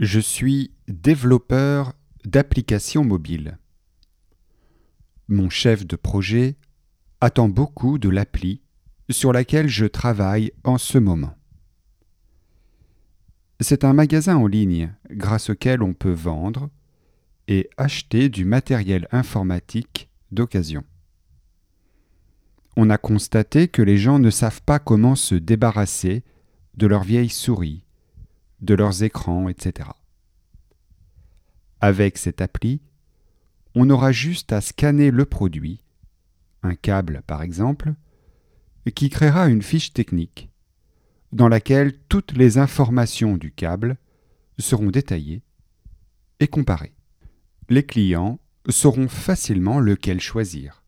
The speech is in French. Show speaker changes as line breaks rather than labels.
Je suis développeur d'applications mobiles. Mon chef de projet attend beaucoup de l'appli sur laquelle je travaille en ce moment. C'est un magasin en ligne grâce auquel on peut vendre et acheter du matériel informatique d'occasion. On a constaté que les gens ne savent pas comment se débarrasser de leurs vieilles souris, de leurs écrans, etc. Avec cette appli, on aura juste à scanner le produit, un câble par exemple, qui créera une fiche technique dans laquelle toutes les informations du câble seront détaillées et comparées. Les clients sauront facilement lequel choisir.